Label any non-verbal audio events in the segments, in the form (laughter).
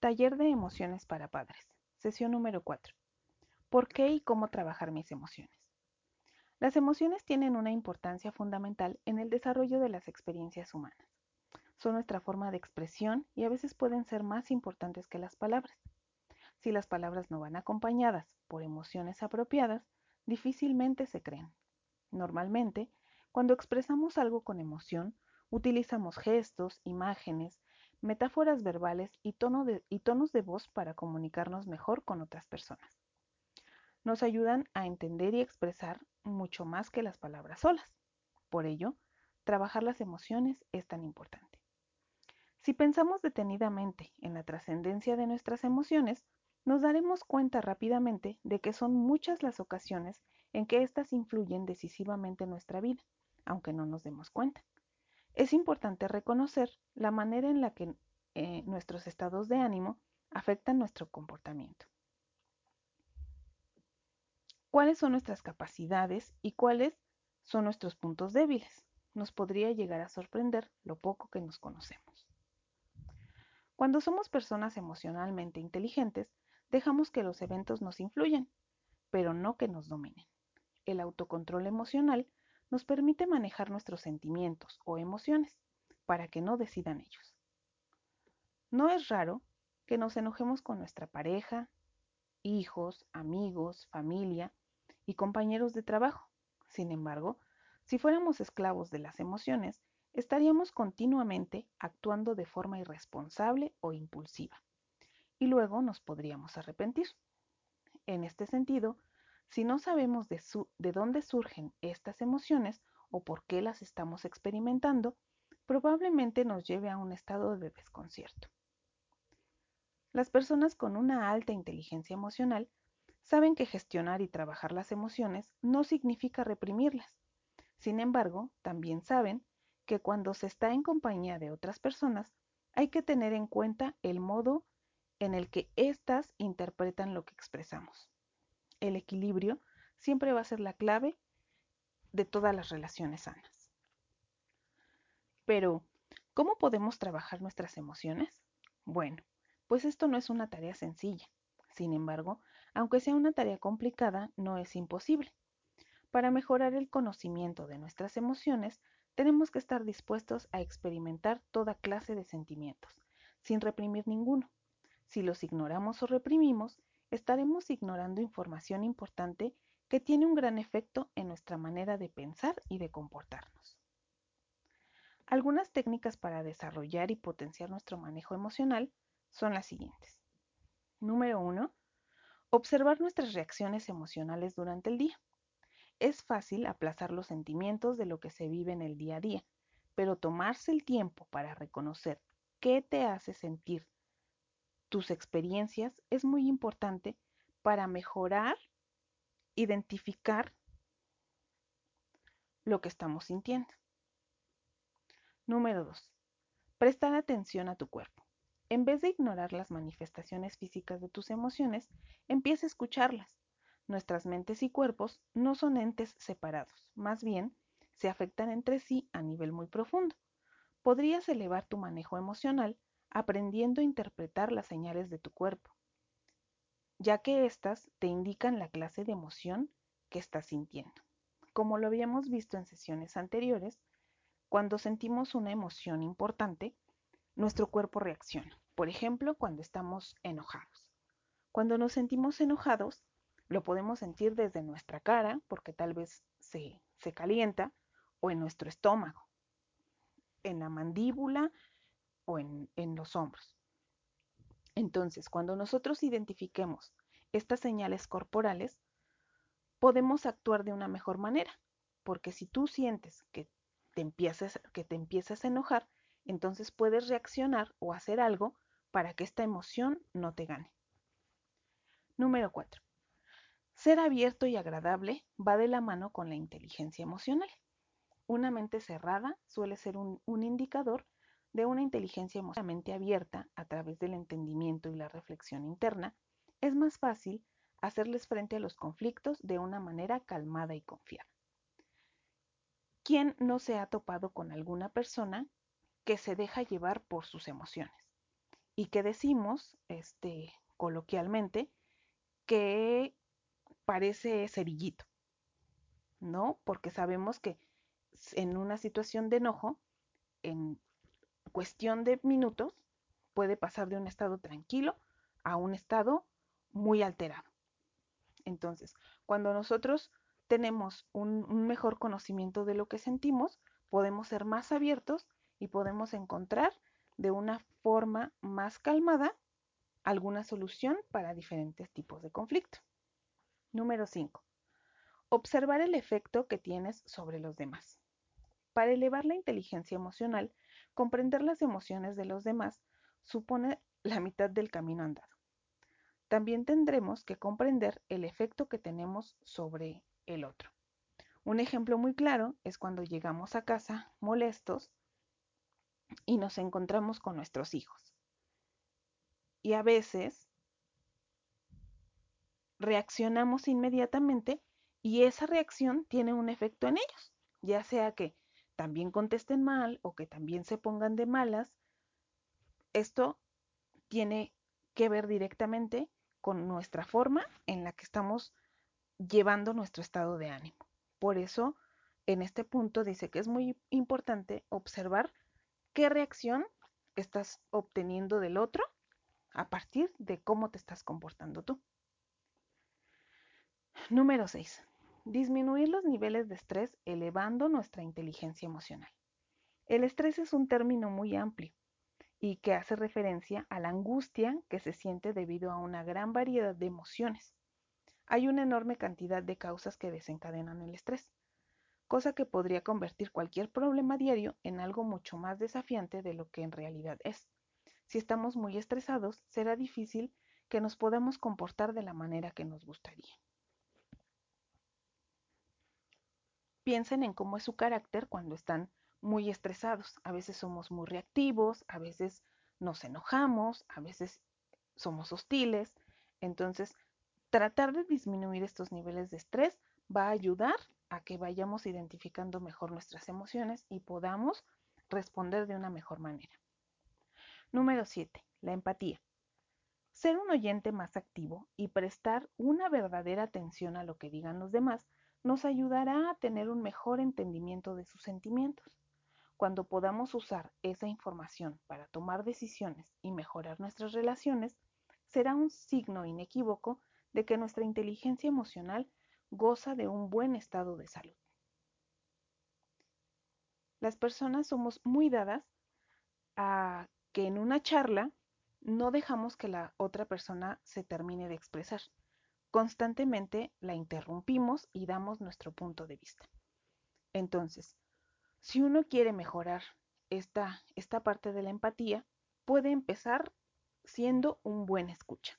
Taller de emociones para padres. Sesión número 4. ¿Por qué y cómo trabajar mis emociones? Las emociones tienen una importancia fundamental en el desarrollo de las experiencias humanas. Son nuestra forma de expresión y a veces pueden ser más importantes que las palabras. Si las palabras no van acompañadas por emociones apropiadas, difícilmente se creen. Normalmente, cuando expresamos algo con emoción, utilizamos gestos, imágenes, metáforas verbales y, tonos de voz para comunicarnos mejor con otras personas nos ayudan a entender y expresar mucho más que las palabras solas. Por ello, trabajar las emociones es tan importante. Si pensamos detenidamente en la trascendencia de nuestras emociones, nos daremos cuenta rápidamente de que son muchas las ocasiones en que éstas influyen decisivamente en nuestra vida, aunque no nos demos cuenta. Es importante reconocer la manera en la que eh, nuestros estados de ánimo afectan nuestro comportamiento cuáles son nuestras capacidades y cuáles son nuestros puntos débiles. Nos podría llegar a sorprender lo poco que nos conocemos. Cuando somos personas emocionalmente inteligentes, dejamos que los eventos nos influyan, pero no que nos dominen. El autocontrol emocional nos permite manejar nuestros sentimientos o emociones para que no decidan ellos. No es raro que nos enojemos con nuestra pareja, hijos, amigos, familia y compañeros de trabajo. Sin embargo, si fuéramos esclavos de las emociones, estaríamos continuamente actuando de forma irresponsable o impulsiva, y luego nos podríamos arrepentir. En este sentido, si no sabemos de, de dónde surgen estas emociones o por qué las estamos experimentando, probablemente nos lleve a un estado de desconcierto. Las personas con una alta inteligencia emocional saben que gestionar y trabajar las emociones no significa reprimirlas. Sin embargo, también saben que cuando se está en compañía de otras personas, hay que tener en cuenta el modo en el que éstas interpretan lo que expresamos. El equilibrio siempre va a ser la clave de todas las relaciones sanas. Pero, ¿cómo podemos trabajar nuestras emociones? Bueno, pues esto no es una tarea sencilla. Sin embargo, aunque sea una tarea complicada, no es imposible. Para mejorar el conocimiento de nuestras emociones, tenemos que estar dispuestos a experimentar toda clase de sentimientos, sin reprimir ninguno. Si los ignoramos o reprimimos, estaremos ignorando información importante que tiene un gran efecto en nuestra manera de pensar y de comportarnos. Algunas técnicas para desarrollar y potenciar nuestro manejo emocional son las siguientes. Número 1. Observar nuestras reacciones emocionales durante el día. Es fácil aplazar los sentimientos de lo que se vive en el día a día, pero tomarse el tiempo para reconocer qué te hace sentir tus experiencias es muy importante para mejorar, identificar lo que estamos sintiendo. Número 2. Prestar atención a tu cuerpo. En vez de ignorar las manifestaciones físicas de tus emociones, empieza a escucharlas. Nuestras mentes y cuerpos no son entes separados, más bien se afectan entre sí a nivel muy profundo. Podrías elevar tu manejo emocional aprendiendo a interpretar las señales de tu cuerpo, ya que éstas te indican la clase de emoción que estás sintiendo. Como lo habíamos visto en sesiones anteriores, cuando sentimos una emoción importante, nuestro cuerpo reacciona. Por ejemplo, cuando estamos enojados. Cuando nos sentimos enojados, lo podemos sentir desde nuestra cara, porque tal vez se, se calienta, o en nuestro estómago, en la mandíbula o en, los hombros. Entonces, cuando nosotros identifiquemos estas señales corporales, podemos actuar de una mejor manera, porque si tú sientes que te empiezas, que te empiezas a enojar, entonces puedes reaccionar o hacer algo para que esta emoción no te gane. Número 4. Ser abierto y agradable va de la mano con la inteligencia emocional. Una mente cerrada suele ser un, un indicador de una inteligencia emocionalmente abierta a través del entendimiento y la reflexión interna. Es más fácil hacerles frente a los conflictos de una manera calmada y confiada. ¿Quién no se ha topado con alguna persona que se deja llevar por sus emociones. y que decimos, este, coloquialmente, que parece cerillito, ¿no? Porque sabemos que en una situación de enojo, en cuestión de minutos, puede pasar de un estado tranquilo a un estado muy alterado. Entonces, cuando nosotros tenemos un, mejor conocimiento de lo que sentimos, podemos ser más abiertos y podemos encontrar de una forma más calmada alguna solución para diferentes tipos de conflicto. Número 5. Observar el efecto que tienes sobre los demás. Para elevar la inteligencia emocional, comprender las emociones de los demás supone la mitad del camino andado. También tendremos que comprender el efecto que tenemos sobre el otro. Un ejemplo muy claro es cuando llegamos a casa molestos y nos encontramos con nuestros hijos. Y a veces reaccionamos inmediatamente y esa reacción tiene un efecto en ellos, ya sea que también contesten mal o que también se pongan de malas. Esto tiene que ver directamente con nuestra forma en la que estamos llevando nuestro estado de ánimo. Por eso, en este punto dice que es muy importante observar qué reacción estás obteniendo del otro a partir de cómo te estás comportando tú. Número 6. Disminuir los niveles de estrés elevando nuestra inteligencia emocional. El estrés es un término muy amplio y que hace referencia a la angustia que se siente debido a una gran variedad de emociones. Hay una enorme cantidad de causas que desencadenan el estrés cosa que podría convertir cualquier problema diario en algo mucho más desafiante de lo que en realidad es. Si estamos muy estresados, será difícil que nos podamos comportar de la manera que nos gustaría. Piensen en cómo es su carácter cuando están muy estresados. A veces somos muy reactivos, a veces nos enojamos, a veces somos hostiles. Entonces, tratar de disminuir estos niveles de estrés va a ayudar a que vayamos identificando mejor nuestras emociones y podamos responder de una mejor manera. Número 7. La empatía. Ser un oyente más activo y prestar una verdadera atención a lo que digan los demás nos ayudará a tener un mejor entendimiento de sus sentimientos. Cuando podamos usar esa información para tomar decisiones y mejorar nuestras relaciones, será un signo inequívoco de que nuestra inteligencia emocional goza de un buen estado de salud. Las personas somos muy dadas a que en una charla no dejamos que la otra persona se termine de expresar. Constantemente la interrumpimos y damos nuestro punto de vista. Entonces, si uno quiere mejorar esta, esta parte de la empatía, puede empezar siendo un buen escucha.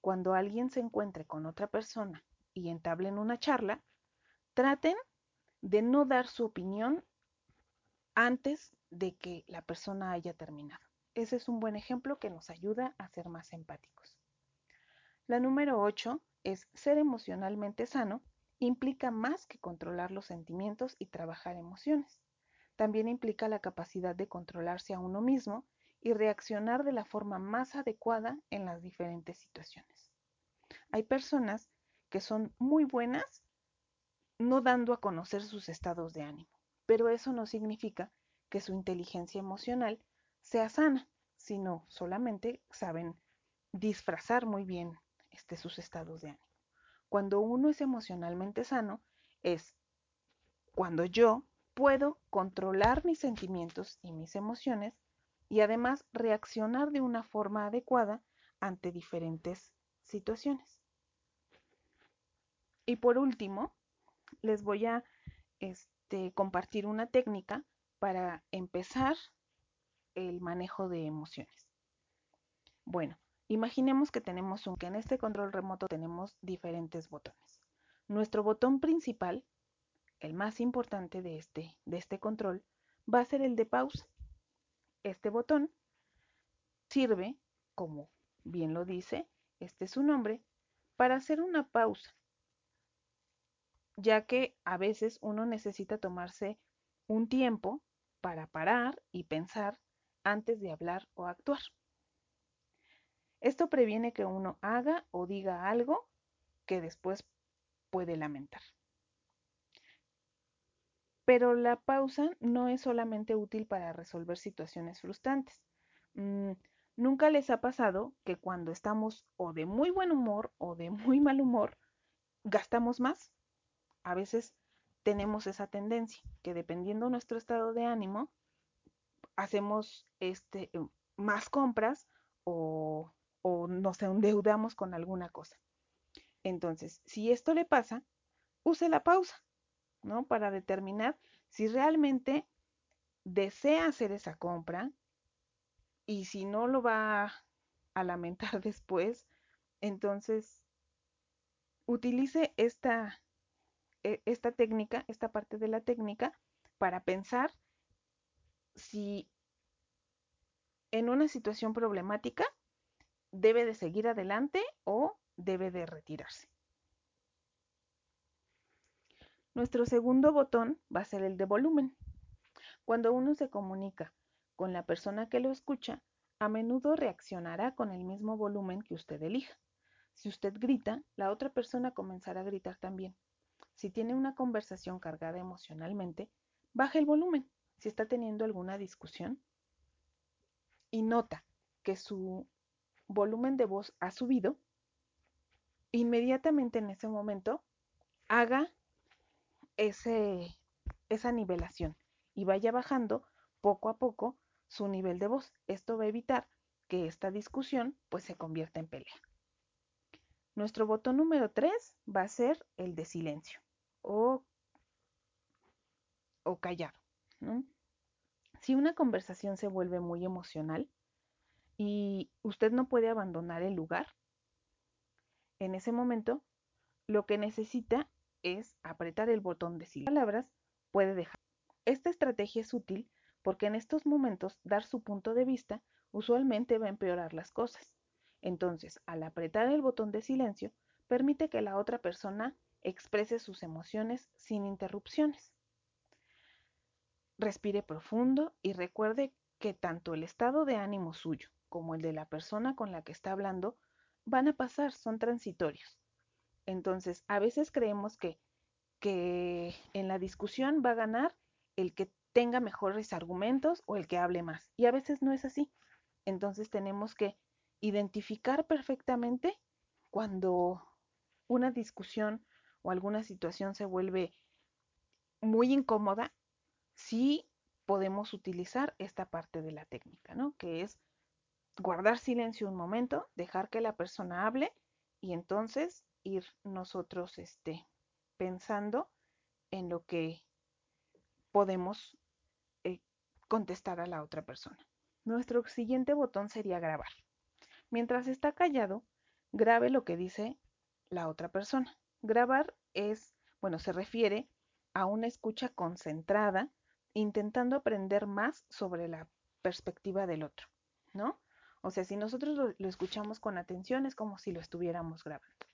Cuando alguien se encuentre con otra persona y entablen una charla, traten de no dar su opinión antes de que la persona haya terminado. Ese es un buen ejemplo que nos ayuda a ser más empáticos. La número 8 es ser emocionalmente sano implica más que controlar los sentimientos y trabajar emociones. También implica la capacidad de controlarse a uno mismo y reaccionar de la forma más adecuada en las diferentes situaciones. Hay personas que son muy buenas no dando a conocer sus estados de ánimo, pero eso no significa que su inteligencia emocional sea sana, sino solamente saben disfrazar muy bien este, sus estados de ánimo. Cuando uno es emocionalmente sano, es cuando yo puedo controlar mis sentimientos y mis emociones y además reaccionar de una forma adecuada ante diferentes situaciones. Y por último, les voy a este, compartir una técnica para empezar el manejo de emociones. Bueno, imaginemos que tenemos un que en este control remoto tenemos diferentes botones. Nuestro botón principal, el más importante de este, de este control, va a ser el de pausa. Este botón sirve, como bien lo dice, este es su nombre, para hacer una pausa ya que a veces uno necesita tomarse un tiempo para parar y pensar antes de hablar o actuar. Esto previene que uno haga o diga algo que después puede lamentar. Pero la pausa no es solamente útil para resolver situaciones frustrantes. Mm, ¿Nunca les ha pasado que cuando estamos o de muy buen humor o de muy mal humor, gastamos más? A veces tenemos esa tendencia, que dependiendo nuestro estado de ánimo, hacemos este, más compras o, o nos endeudamos con alguna cosa. Entonces, si esto le pasa, use la pausa, ¿no? Para determinar si realmente desea hacer esa compra y si no lo va a lamentar (laughs) después, entonces utilice esta, e, esta técnica, esta parte de la técnica, para pensar si en una situación problemática debe de seguir adelante o debe de retirarse. Nuestro segundo botón va a ser el de volumen. Cuando uno se comunica con la persona que lo escucha, a menudo reaccionará con el mismo volumen que usted elija. Si usted grita, la otra persona comenzará a gritar también. Si tiene una conversación cargada emocionalmente, baje el volumen. Si está teniendo alguna discusión y nota que su volumen de voz ha subido, inmediatamente en ese momento haga ese, esa nivelación y vaya bajando poco a poco su nivel de voz. Esto va a evitar que esta discusión pues se convierta en pelea. Nuestro botón número 3 va a ser el de silencio o, o callado. Si una conversación se vuelve muy emocional y usted no puede abandonar el lugar, en ese momento lo que necesita es apretar el botón de silencio. Palabras puede dejar. Esta estrategia es útil porque en estos momentos dar su punto de vista usualmente va a empeorar las cosas. Entonces, al apretar el botón de silencio, permite que la otra persona exprese sus emociones sin interrupciones. Respire profundo y recuerde que tanto el estado de ánimo suyo como el de la persona con la que está hablando van a pasar, son transitorios. Entonces, a veces creemos que, que en la discusión va a ganar el que tenga mejores argumentos o el que hable más. Y a veces no es así. Entonces tenemos que identificar perfectamente cuando una discusión o alguna situación se vuelve muy incómoda, si podemos utilizar esta parte de la técnica, ¿no? Que es guardar silencio un momento, dejar que la persona hable y entonces ir nosotros este, pensando en lo que podemos eh, contestar a la otra persona. Nuestro siguiente botón sería grabar. Mientras está callado, grabe lo que dice la otra persona. Grabar es, bueno, se refiere a una escucha concentrada, intentando aprender más sobre la perspectiva del otro, ¿no? O sea, si nosotros lo, escuchamos con atención, es como si lo estuviéramos grabando.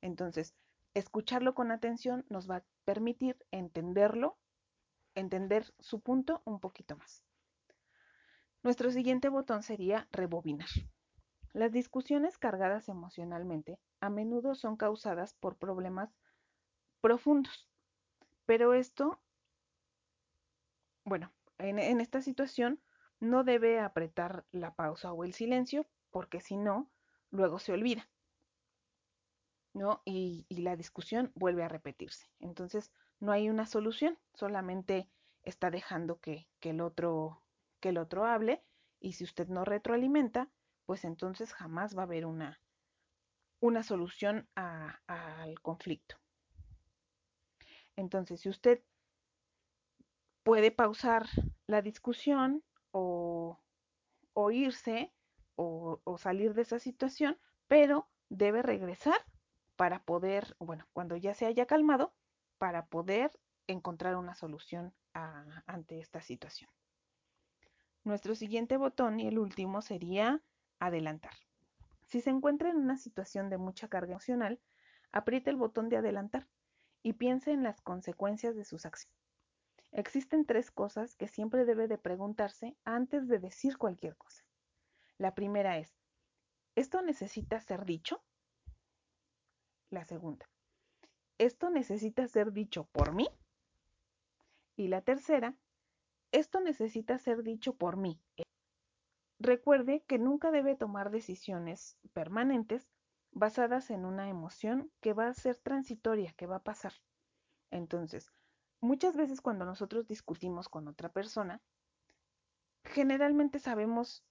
Entonces, escucharlo con atención nos va a permitir entenderlo, entender su punto un poquito más. Nuestro siguiente botón sería rebobinar. Las discusiones cargadas emocionalmente a menudo son causadas por problemas profundos, pero esto, bueno, en, en esta situación no debe apretar la pausa o el silencio porque si no, luego se olvida. ¿no? Y, y, la discusión vuelve a repetirse. Entonces, no hay una solución, solamente está dejando que, que, el, otro, que el otro hable y si usted no retroalimenta, pues entonces jamás va a haber una, una solución al conflicto. Entonces, si usted puede pausar la discusión o, irse o, salir de esa situación, pero debe regresar para poder, bueno, cuando ya se haya calmado, para poder encontrar una solución ante esta situación. Nuestro siguiente botón y el último sería adelantar. Si se encuentra en una situación de mucha carga emocional, apriete el botón de adelantar y piense en las consecuencias de sus acciones. Existen tres cosas que siempre debe de preguntarse antes de decir cualquier cosa. La primera es, ¿esto necesita ser dicho? La segunda, ¿esto necesita ser dicho por mí? Y la tercera, ¿esto necesita ser dicho por mí? Recuerde que nunca debe tomar decisiones permanentes basadas en una emoción que va a ser transitoria, que va a pasar. Entonces, muchas veces cuando nosotros discutimos con otra persona, generalmente sabemos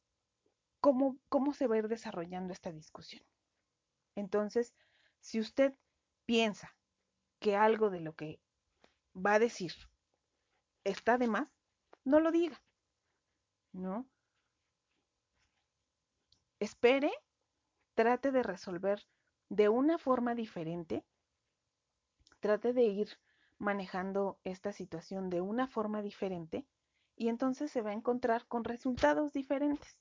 cómo, cómo se va a ir desarrollando esta discusión. Entonces, si usted piensa que algo de lo que va a decir está de más, no lo diga, ¿no? Espere, trate de resolver de una forma diferente, trate de ir manejando esta situación de una forma diferente y entonces se va a encontrar con resultados diferentes.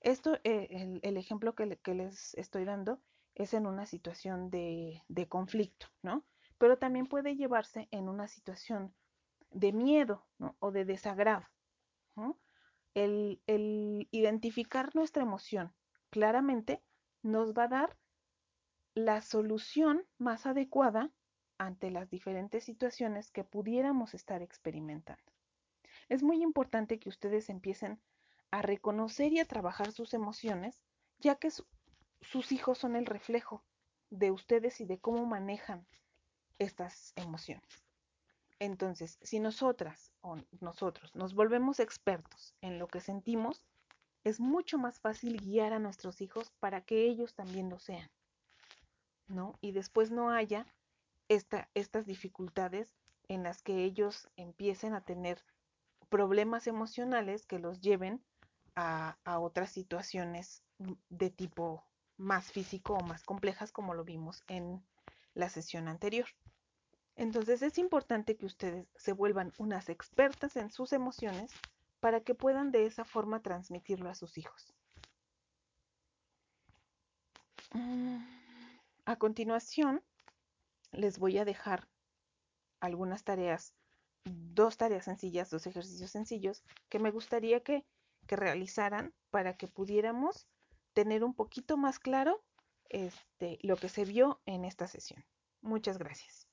Esto, eh, el, ejemplo que, les estoy dando es en una situación de, conflicto, ¿no? Pero también puede llevarse en una situación de miedo o de desagrado. El, el identificar nuestra emoción claramente nos va a dar la solución más adecuada ante las diferentes situaciones que pudiéramos estar experimentando. Es muy importante que ustedes empiecen a reconocer y a trabajar sus emociones, ya que sus hijos son el reflejo de ustedes y de cómo manejan estas emociones. Entonces, si nosotras o nosotros nos volvemos expertos en lo que sentimos, es mucho más fácil guiar a nuestros hijos para que ellos también lo sean, ¿no? Y después no haya estas dificultades en las que ellos empiecen a tener problemas emocionales que los lleven a, otras situaciones de tipo más físico o más complejas como lo vimos en la sesión anterior. Entonces es importante que ustedes se vuelvan unas expertas en sus emociones para que puedan de esa forma transmitirlo a sus hijos. Mm, a continuación, les voy a dejar algunas tareas dos tareas sencillas, dos ejercicios sencillos que me gustaría que, que realizaran para que pudiéramos tener un poquito más claro este, lo que se vio en esta sesión. Muchas gracias.